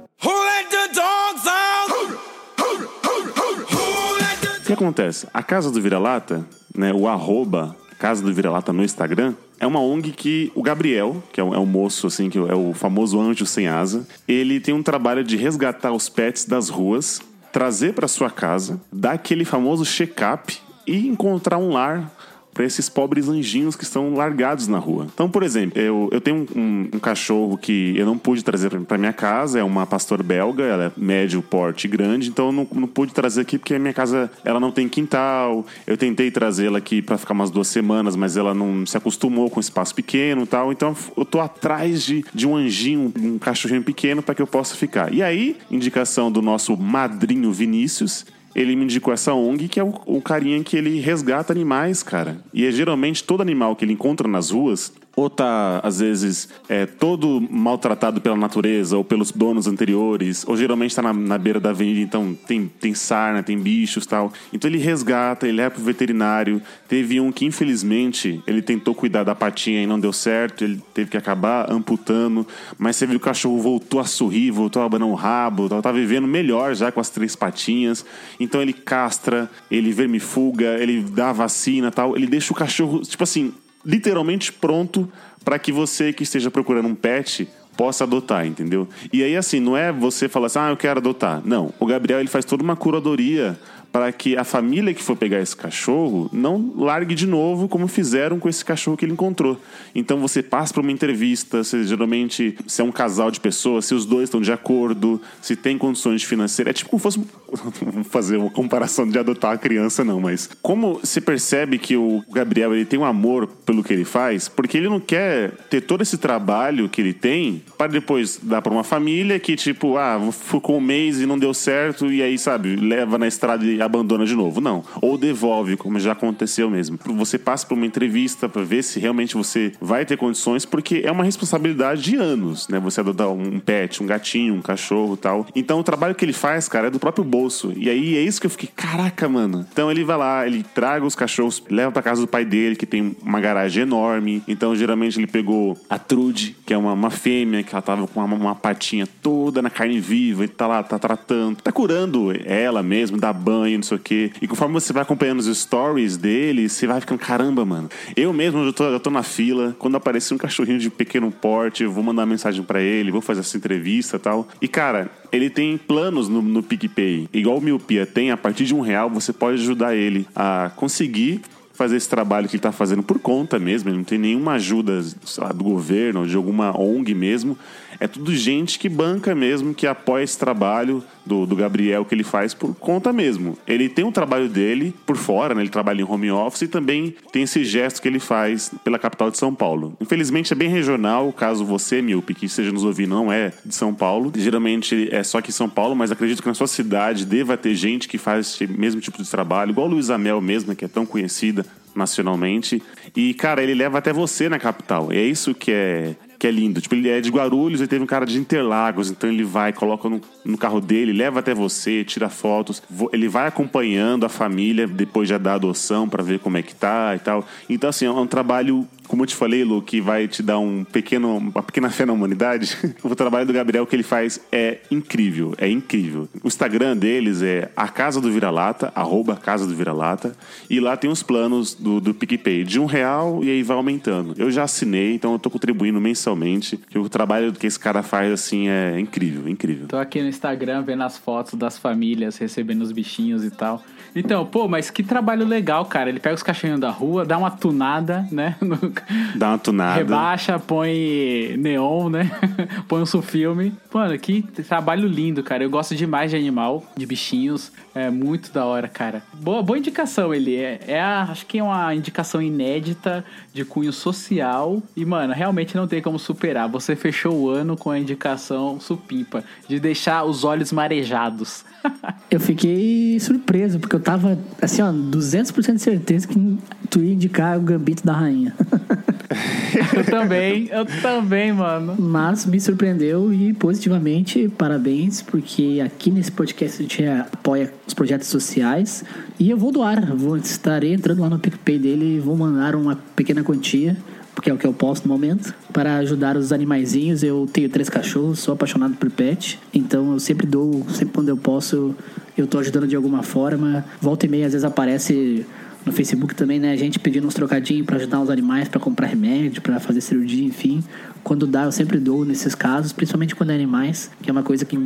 [SPEAKER 1] O que acontece? A Casa do Vira-Lata, né, o arroba Casa do Vira-Lata no Instagram, É uma ONG que o Gabriel, que é um, é um moço, assim, que é o famoso anjo sem asa, ele tem um trabalho de resgatar os pets das ruas, trazer para sua casa, dar aquele famoso check-up e encontrar um lar para esses pobres anjinhos que estão largados na rua. Então, por exemplo, eu, eu tenho um, um, um cachorro que eu não pude trazer para minha casa, é uma pastor belga, ela é médio porte grande, então eu não, não pude trazer aqui porque a minha casa ela não tem quintal. Eu tentei trazê-la aqui para ficar umas duas semanas, mas ela não se acostumou com espaço pequeno e tal. Então eu tô atrás de, de um anjinho, um cachorrinho pequeno para que eu possa ficar. E aí, indicação do nosso madrinho Vinícius, ele me indicou essa ONG, que é o, o carinha que ele resgata animais, cara. E é geralmente todo animal que ele encontra nas ruas, ou tá, às vezes, é, todo maltratado pela natureza ou pelos donos anteriores, ou geralmente tá na, na beira da avenida, então tem, tem sarna, tem bichos tal. Então ele resgata, ele leva pro veterinário. Teve um que, infelizmente, ele tentou cuidar da patinha e não deu certo, ele teve que acabar amputando, mas você viu o cachorro voltou a sorrir, voltou a abanar o rabo, tal, tá vivendo melhor já com as três patinhas. Então ele castra, ele vermifuga, ele dá vacina tal, ele deixa o cachorro, tipo assim, literalmente pronto para que você que esteja procurando um pet possa adotar, entendeu? E aí assim, não é você falar assim, ah, eu quero adotar. Não, o Gabriel ele faz toda uma curadoria para que a família que for pegar esse cachorro não largue de novo como fizeram com esse cachorro que ele encontrou. Então você passa para uma entrevista, geralmente se é um casal de pessoas, se os dois estão de acordo, se tem condições financeiras. É tipo como fosse vamos fazer uma comparação de adotar a criança não, mas como se percebe que o Gabriel ele tem um amor pelo que ele faz, porque ele não quer ter todo esse trabalho que ele tem para depois dar para uma família que tipo, ah, ficou um mês e não deu certo e aí, sabe, leva na estrada e abandona de novo. Não. Ou devolve, como já aconteceu mesmo. Você passa por uma entrevista para ver se realmente você vai ter condições, porque é uma responsabilidade de anos, né? Você adotar um pet, um gatinho, um cachorro tal. Então o trabalho que ele faz, cara, é do próprio bolso. E aí é isso que eu fiquei, caraca, mano. Então ele vai lá, ele traga os cachorros, leva pra casa do pai dele, que tem uma garagem enorme. Então geralmente ele pegou a Trude, que é uma, uma fêmea, que ela tava com uma, uma patinha toda na carne viva, e tá lá, tá tratando, tá curando ela mesmo, dá banho, não sei o quê. E conforme você vai acompanhando os stories dele, você vai ficando, caramba, mano. Eu mesmo, eu tô, eu tô na fila, quando aparecer um cachorrinho de pequeno porte, vou mandar mensagem para ele, vou fazer essa entrevista e tal. E, cara, ele tem planos no, no PicPay. Igual o Miopia tem, a partir de um real você pode ajudar ele a conseguir fazer esse trabalho que ele está fazendo por conta mesmo, ele não tem nenhuma ajuda lá, do governo de alguma ONG mesmo. É tudo gente que banca mesmo, que apoia esse trabalho do, do Gabriel que ele faz por conta mesmo. Ele tem um trabalho dele por fora, né? ele trabalha em home office e também tem esse gesto que ele faz pela capital de São Paulo. Infelizmente é bem regional, caso você, Milpe, que esteja nos ouvindo, não é de São Paulo. Geralmente é só aqui em São Paulo, mas acredito que na sua cidade deva ter gente que faz esse mesmo tipo de trabalho, igual a Luísa Mel mesmo, que é tão conhecida nacionalmente. E, cara, ele leva até você na capital. É isso que é que é lindo. Tipo, ele é de Guarulhos e teve um cara de Interlagos, então ele vai, coloca no, no carro dele, leva até você, tira fotos. Ele vai acompanhando a família depois já da adoção para ver como é que tá e tal. Então, assim, é um trabalho como eu te falei, Lu, que vai te dar um pequeno, uma pequena fé na humanidade, o trabalho do Gabriel que ele faz é incrível, é incrível. O Instagram deles é a Casa do Vira-Lata, arroba Casa do Vira-Lata, e lá tem os planos do, do PicPay de um real e aí vai aumentando. Eu já assinei, então eu tô contribuindo mensalmente, que o trabalho que esse cara faz, assim, é incrível, incrível.
[SPEAKER 4] Tô aqui no Instagram vendo as fotos das famílias recebendo os bichinhos e tal. Então, pô, mas que trabalho legal, cara. Ele pega os cachorrinhos da rua, dá uma tunada, né?
[SPEAKER 1] Dá uma tunada.
[SPEAKER 4] Rebaixa, põe neon, né? põe um sulfilme. Mano, que trabalho lindo, cara. Eu gosto demais de animal, de bichinhos. É muito da hora, cara. Boa, boa indicação ele. É, é a, acho que é uma indicação inédita de cunho social. E, mano, realmente não tem como superar. Você fechou o ano com a indicação supimpa de deixar os olhos marejados.
[SPEAKER 3] eu fiquei surpreso, porque eu tava, assim, ó, 200% de certeza que tu ia indicar o Gambito da Rainha.
[SPEAKER 4] eu também, eu também, mano.
[SPEAKER 3] Mas me surpreendeu e positivamente, parabéns, porque aqui nesse podcast a gente apoia os projetos sociais e eu vou doar, vou estarei entrando lá no PicPay dele e vou mandar uma pequena quantia porque é o que eu posso no momento, para ajudar os animaizinhos. Eu tenho três cachorros, sou apaixonado por pet, então eu sempre dou, sempre quando eu posso, eu tô ajudando de alguma forma. Volta e meia, às vezes aparece no Facebook também, né? A gente pedindo uns trocadinhos pra ajudar os animais, pra comprar remédio, pra fazer cirurgia, enfim. Quando dá, eu sempre dou nesses casos, principalmente quando é animais, que é uma coisa que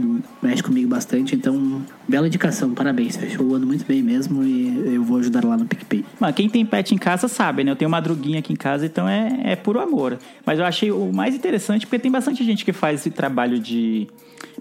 [SPEAKER 3] mexe comigo bastante. Então, bela indicação, parabéns. Fechou o ano muito bem mesmo e eu vou ajudar lá no PicPay.
[SPEAKER 2] Mas quem tem pet em casa sabe, né? Eu tenho uma madruguinha aqui em casa, então é, é puro amor. Mas eu achei o mais interessante porque tem bastante gente que faz esse trabalho de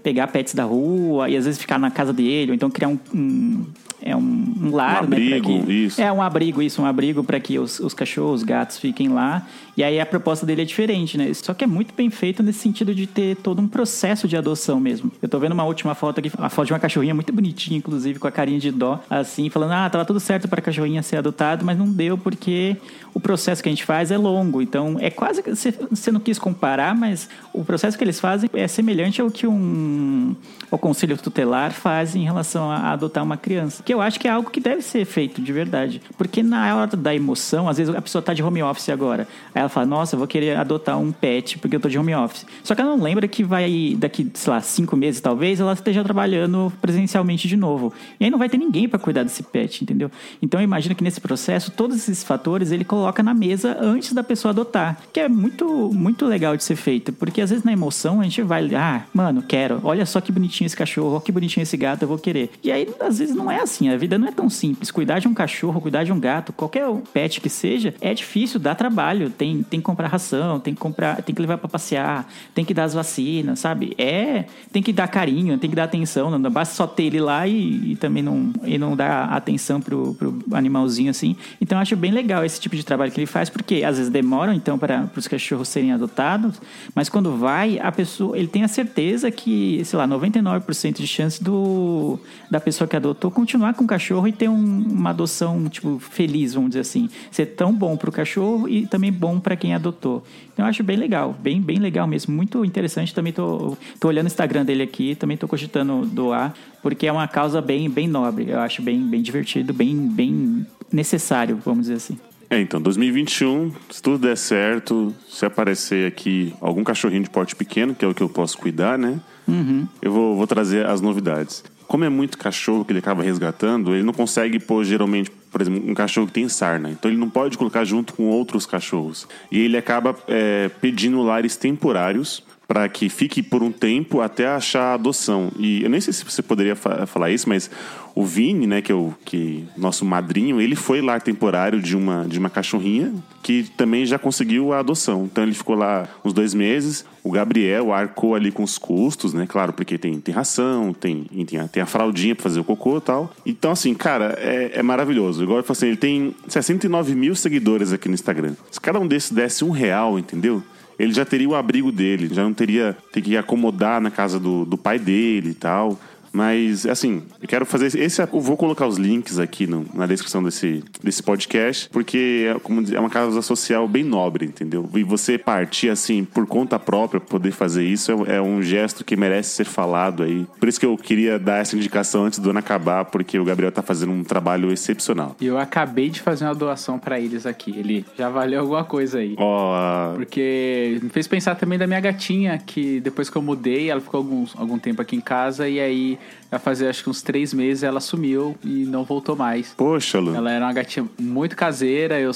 [SPEAKER 2] pegar pets da rua e às vezes ficar na casa dele, ou então criar um, um é um, lar,
[SPEAKER 1] Um
[SPEAKER 2] né?
[SPEAKER 1] abrigo,
[SPEAKER 2] que-
[SPEAKER 1] isso.
[SPEAKER 2] É um abrigo, isso, um abrigo para que os, os cachorros, os gatos fiquem lá. E aí a proposta dele é diferente, né? Só que é muito bem feito nesse sentido de ter todo um processo de adoção mesmo. Eu tô vendo uma última foto aqui, uma foto de uma cachorrinha muito bonitinha, inclusive, com a carinha de dó, assim, falando: ah, tava tudo certo para a cachorrinha ser adotada, mas não deu porque o processo que a gente faz é longo. Então é quase que você não quis comparar, mas o processo que eles fazem é semelhante ao que um o conselho tutelar faz em relação a adotar uma criança. Que eu acho que é algo que deve ser feito de verdade. Porque na hora da emoção, às vezes a pessoa tá de home office agora. Ela fala, nossa, eu vou querer adotar um pet porque eu tô de home office. Só que ela não lembra que vai, daqui, sei lá, cinco meses talvez, ela esteja trabalhando presencialmente de novo. E aí não vai ter ninguém para cuidar desse pet, entendeu? Então eu imagino que nesse processo, todos esses fatores ele coloca na mesa antes da pessoa adotar. Que é muito, muito legal de ser feito. Porque às vezes na emoção a gente vai, ah, mano, quero. Olha só que bonitinho esse cachorro, olha que bonitinho esse gato, eu vou querer. E aí, às vezes, não é assim. A vida não é tão simples. Cuidar de um cachorro, cuidar de um gato, qualquer pet que seja, é difícil, dá trabalho. Tem, tem que comprar ração, tem que comprar, tem que levar pra passear, tem que dar as vacinas, sabe? É, tem que dar carinho, tem que dar atenção. Não basta só ter ele lá e, e também não, e não dar atenção pro, pro animalzinho assim. Então, eu acho bem legal esse tipo de trabalho que ele faz, porque às vezes demoram, então, para os cachorros serem adotados, mas quando vai, a pessoa, ele tem a certeza que, sei lá, 99% de chance do, da pessoa que adotou continuar com o cachorro e ter um- uma adoção, tipo, feliz, vamos dizer assim. Ser tão bom pro cachorro e também bom para quem adotou. Então, eu acho bem legal, bem, bem legal mesmo. Muito interessante. Também tô, tô olhando o Instagram dele aqui, também tô cogitando doar, porque é uma causa bem, bem nobre. Eu acho bem, bem divertido, bem, bem necessário, vamos dizer assim.
[SPEAKER 1] É, então, 2021, se tudo der certo, se aparecer aqui algum cachorrinho de porte pequeno, que é o que eu posso cuidar, né?
[SPEAKER 2] Uhum.
[SPEAKER 1] Eu vou, vou trazer as novidades. Como é muito cachorro que ele acaba resgatando, ele não consegue pôr, geralmente, por exemplo, um cachorro que tem sarna. Então ele não pode colocar junto com outros cachorros. E ele acaba é, pedindo lares temporários para que fique por um tempo até achar a adoção. E eu nem sei se você poderia fa- falar isso, mas o Vini, né, que é o que nosso madrinho, ele foi lar temporário de uma de uma cachorrinha que também já conseguiu a adoção. Então ele ficou lá uns dois meses. O Gabriel arcou ali com os custos, né? Claro, porque tem, tem ração, tem, tem, a, tem a fraldinha pra fazer o cocô e tal. Então, assim, cara, é, é maravilhoso. Igual eu falei assim, ele tem 69 mil seguidores aqui no Instagram. Se cada um desses desse um real, entendeu? Ele já teria o abrigo dele, já não teria ter que acomodar na casa do, do pai dele e tal. Mas, assim, eu quero fazer esse. Eu vou colocar os links aqui no- na descrição desse, desse podcast, porque é, como dizer, é uma causa social bem nobre, entendeu? E você partir, assim, por conta própria, poder fazer isso, é, é um gesto que merece ser falado aí. Por isso que eu queria dar essa indicação antes do ano acabar, porque o Gabriel tá fazendo um trabalho excepcional.
[SPEAKER 4] E eu acabei de fazer uma doação pra eles aqui. Ele já valeu alguma coisa aí.
[SPEAKER 1] Ó, a-
[SPEAKER 4] Porque me fez pensar também da minha gatinha, que depois que eu mudei, ela ficou alguns, algum tempo aqui em casa e aí vai fazer acho que uns três meses ela sumiu e não voltou mais.
[SPEAKER 1] Poxa, Lu.
[SPEAKER 4] Ela era uma gatinha muito caseira. Eu,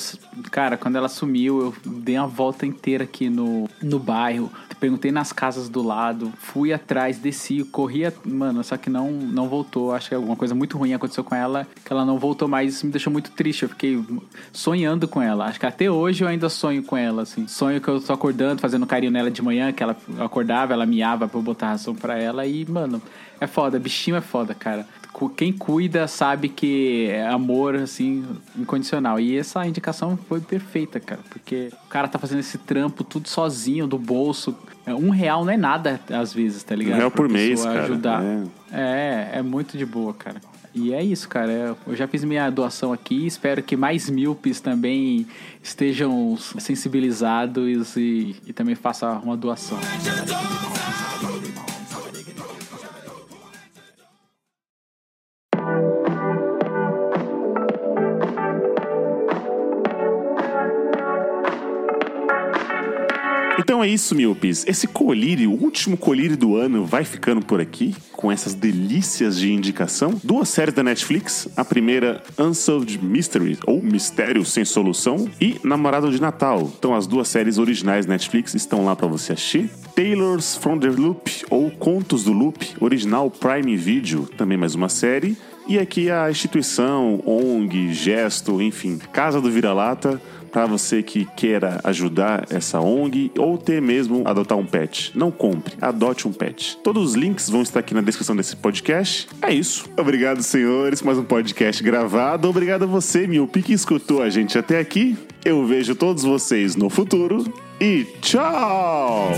[SPEAKER 4] cara, quando ela sumiu, eu dei uma volta inteira aqui no, no bairro. Perguntei nas casas do lado, fui atrás, desci, corria, mano, só que não, não voltou. Acho que alguma coisa muito ruim aconteceu com ela, que ela não voltou mais. Isso me deixou muito triste. Eu fiquei sonhando com ela. Acho que até hoje eu ainda sonho com ela, assim. Sonho que eu tô acordando, fazendo carinho nela de manhã, que ela acordava, ela miava pra eu botar ração pra ela. E, mano, é foda. Bichinho é foda, cara. Quem cuida sabe que é amor, assim, incondicional. E essa indicação foi perfeita, cara. Porque o cara tá fazendo esse trampo tudo sozinho, do bolso. É, Um real não é nada, às vezes, tá ligado?
[SPEAKER 1] Um real por mês, cara.
[SPEAKER 4] Ajudar.
[SPEAKER 1] É.
[SPEAKER 4] É, é muito de boa, cara. E é isso, cara. É, Eu já fiz minha doação aqui. Espero que mais míopes também estejam sensibilizados e, e também façam uma doação.
[SPEAKER 1] Então é isso, Miopes. Esse colírio, o último colírio do ano, vai ficando por aqui. com essas delícias de indicação. Duas séries da Netflix. A primeira, Unsolved Mysteries, ou Mistério Sem Solução, e Namorado de Natal. Então, as duas séries originais da Netflix estão lá para você assistir. Taylors from the Loop, ou Contos do Loop, original Prime Video, também mais uma série. E aqui a instituição, ONG, Gesto, enfim, Casa do Vira-Lata, para você que queira ajudar essa ONG ou ter mesmo adotar um pet. Não compre, adote um pet. Todos os links vão estar aqui na descrição desse podcast. É isso. Obrigado, senhores, mais um podcast gravado. Obrigado a você, Milpi, que escutou a gente até aqui. Eu vejo todos vocês no futuro e tchau!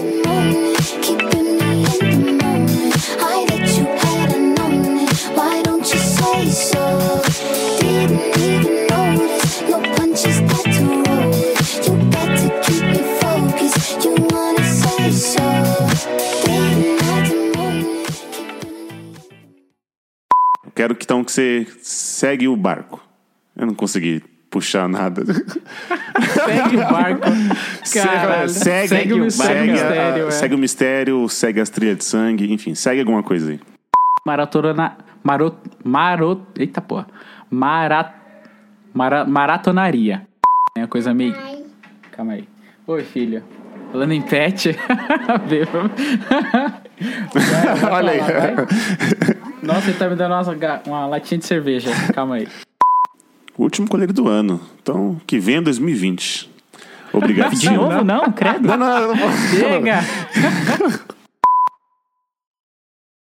[SPEAKER 1] Quero que então que você segue o barco. Eu não consegui puxar nada.
[SPEAKER 4] Segue o barco. Caralho.
[SPEAKER 1] segue,
[SPEAKER 4] segue o
[SPEAKER 1] segue,
[SPEAKER 4] mistério.
[SPEAKER 1] a-
[SPEAKER 4] é.
[SPEAKER 1] segue o mistério, segue as trilhas de sangue, enfim, segue alguma coisa aí.
[SPEAKER 4] Maratona. Marot. Marot. Eita porra. Mara, mara, maratonaria. É uma coisa meio. Calma aí. Oi, filho. Falando em pet.
[SPEAKER 1] Olha aí.
[SPEAKER 4] Nossa, ele tá me dando uma, uma latinha de cerveja. Calma aí.
[SPEAKER 1] O último colheiro do ano. Então, que venha 2020. Obrigado.
[SPEAKER 2] De novo, não? Credo.
[SPEAKER 1] Não, não, não, não.
[SPEAKER 4] Chega!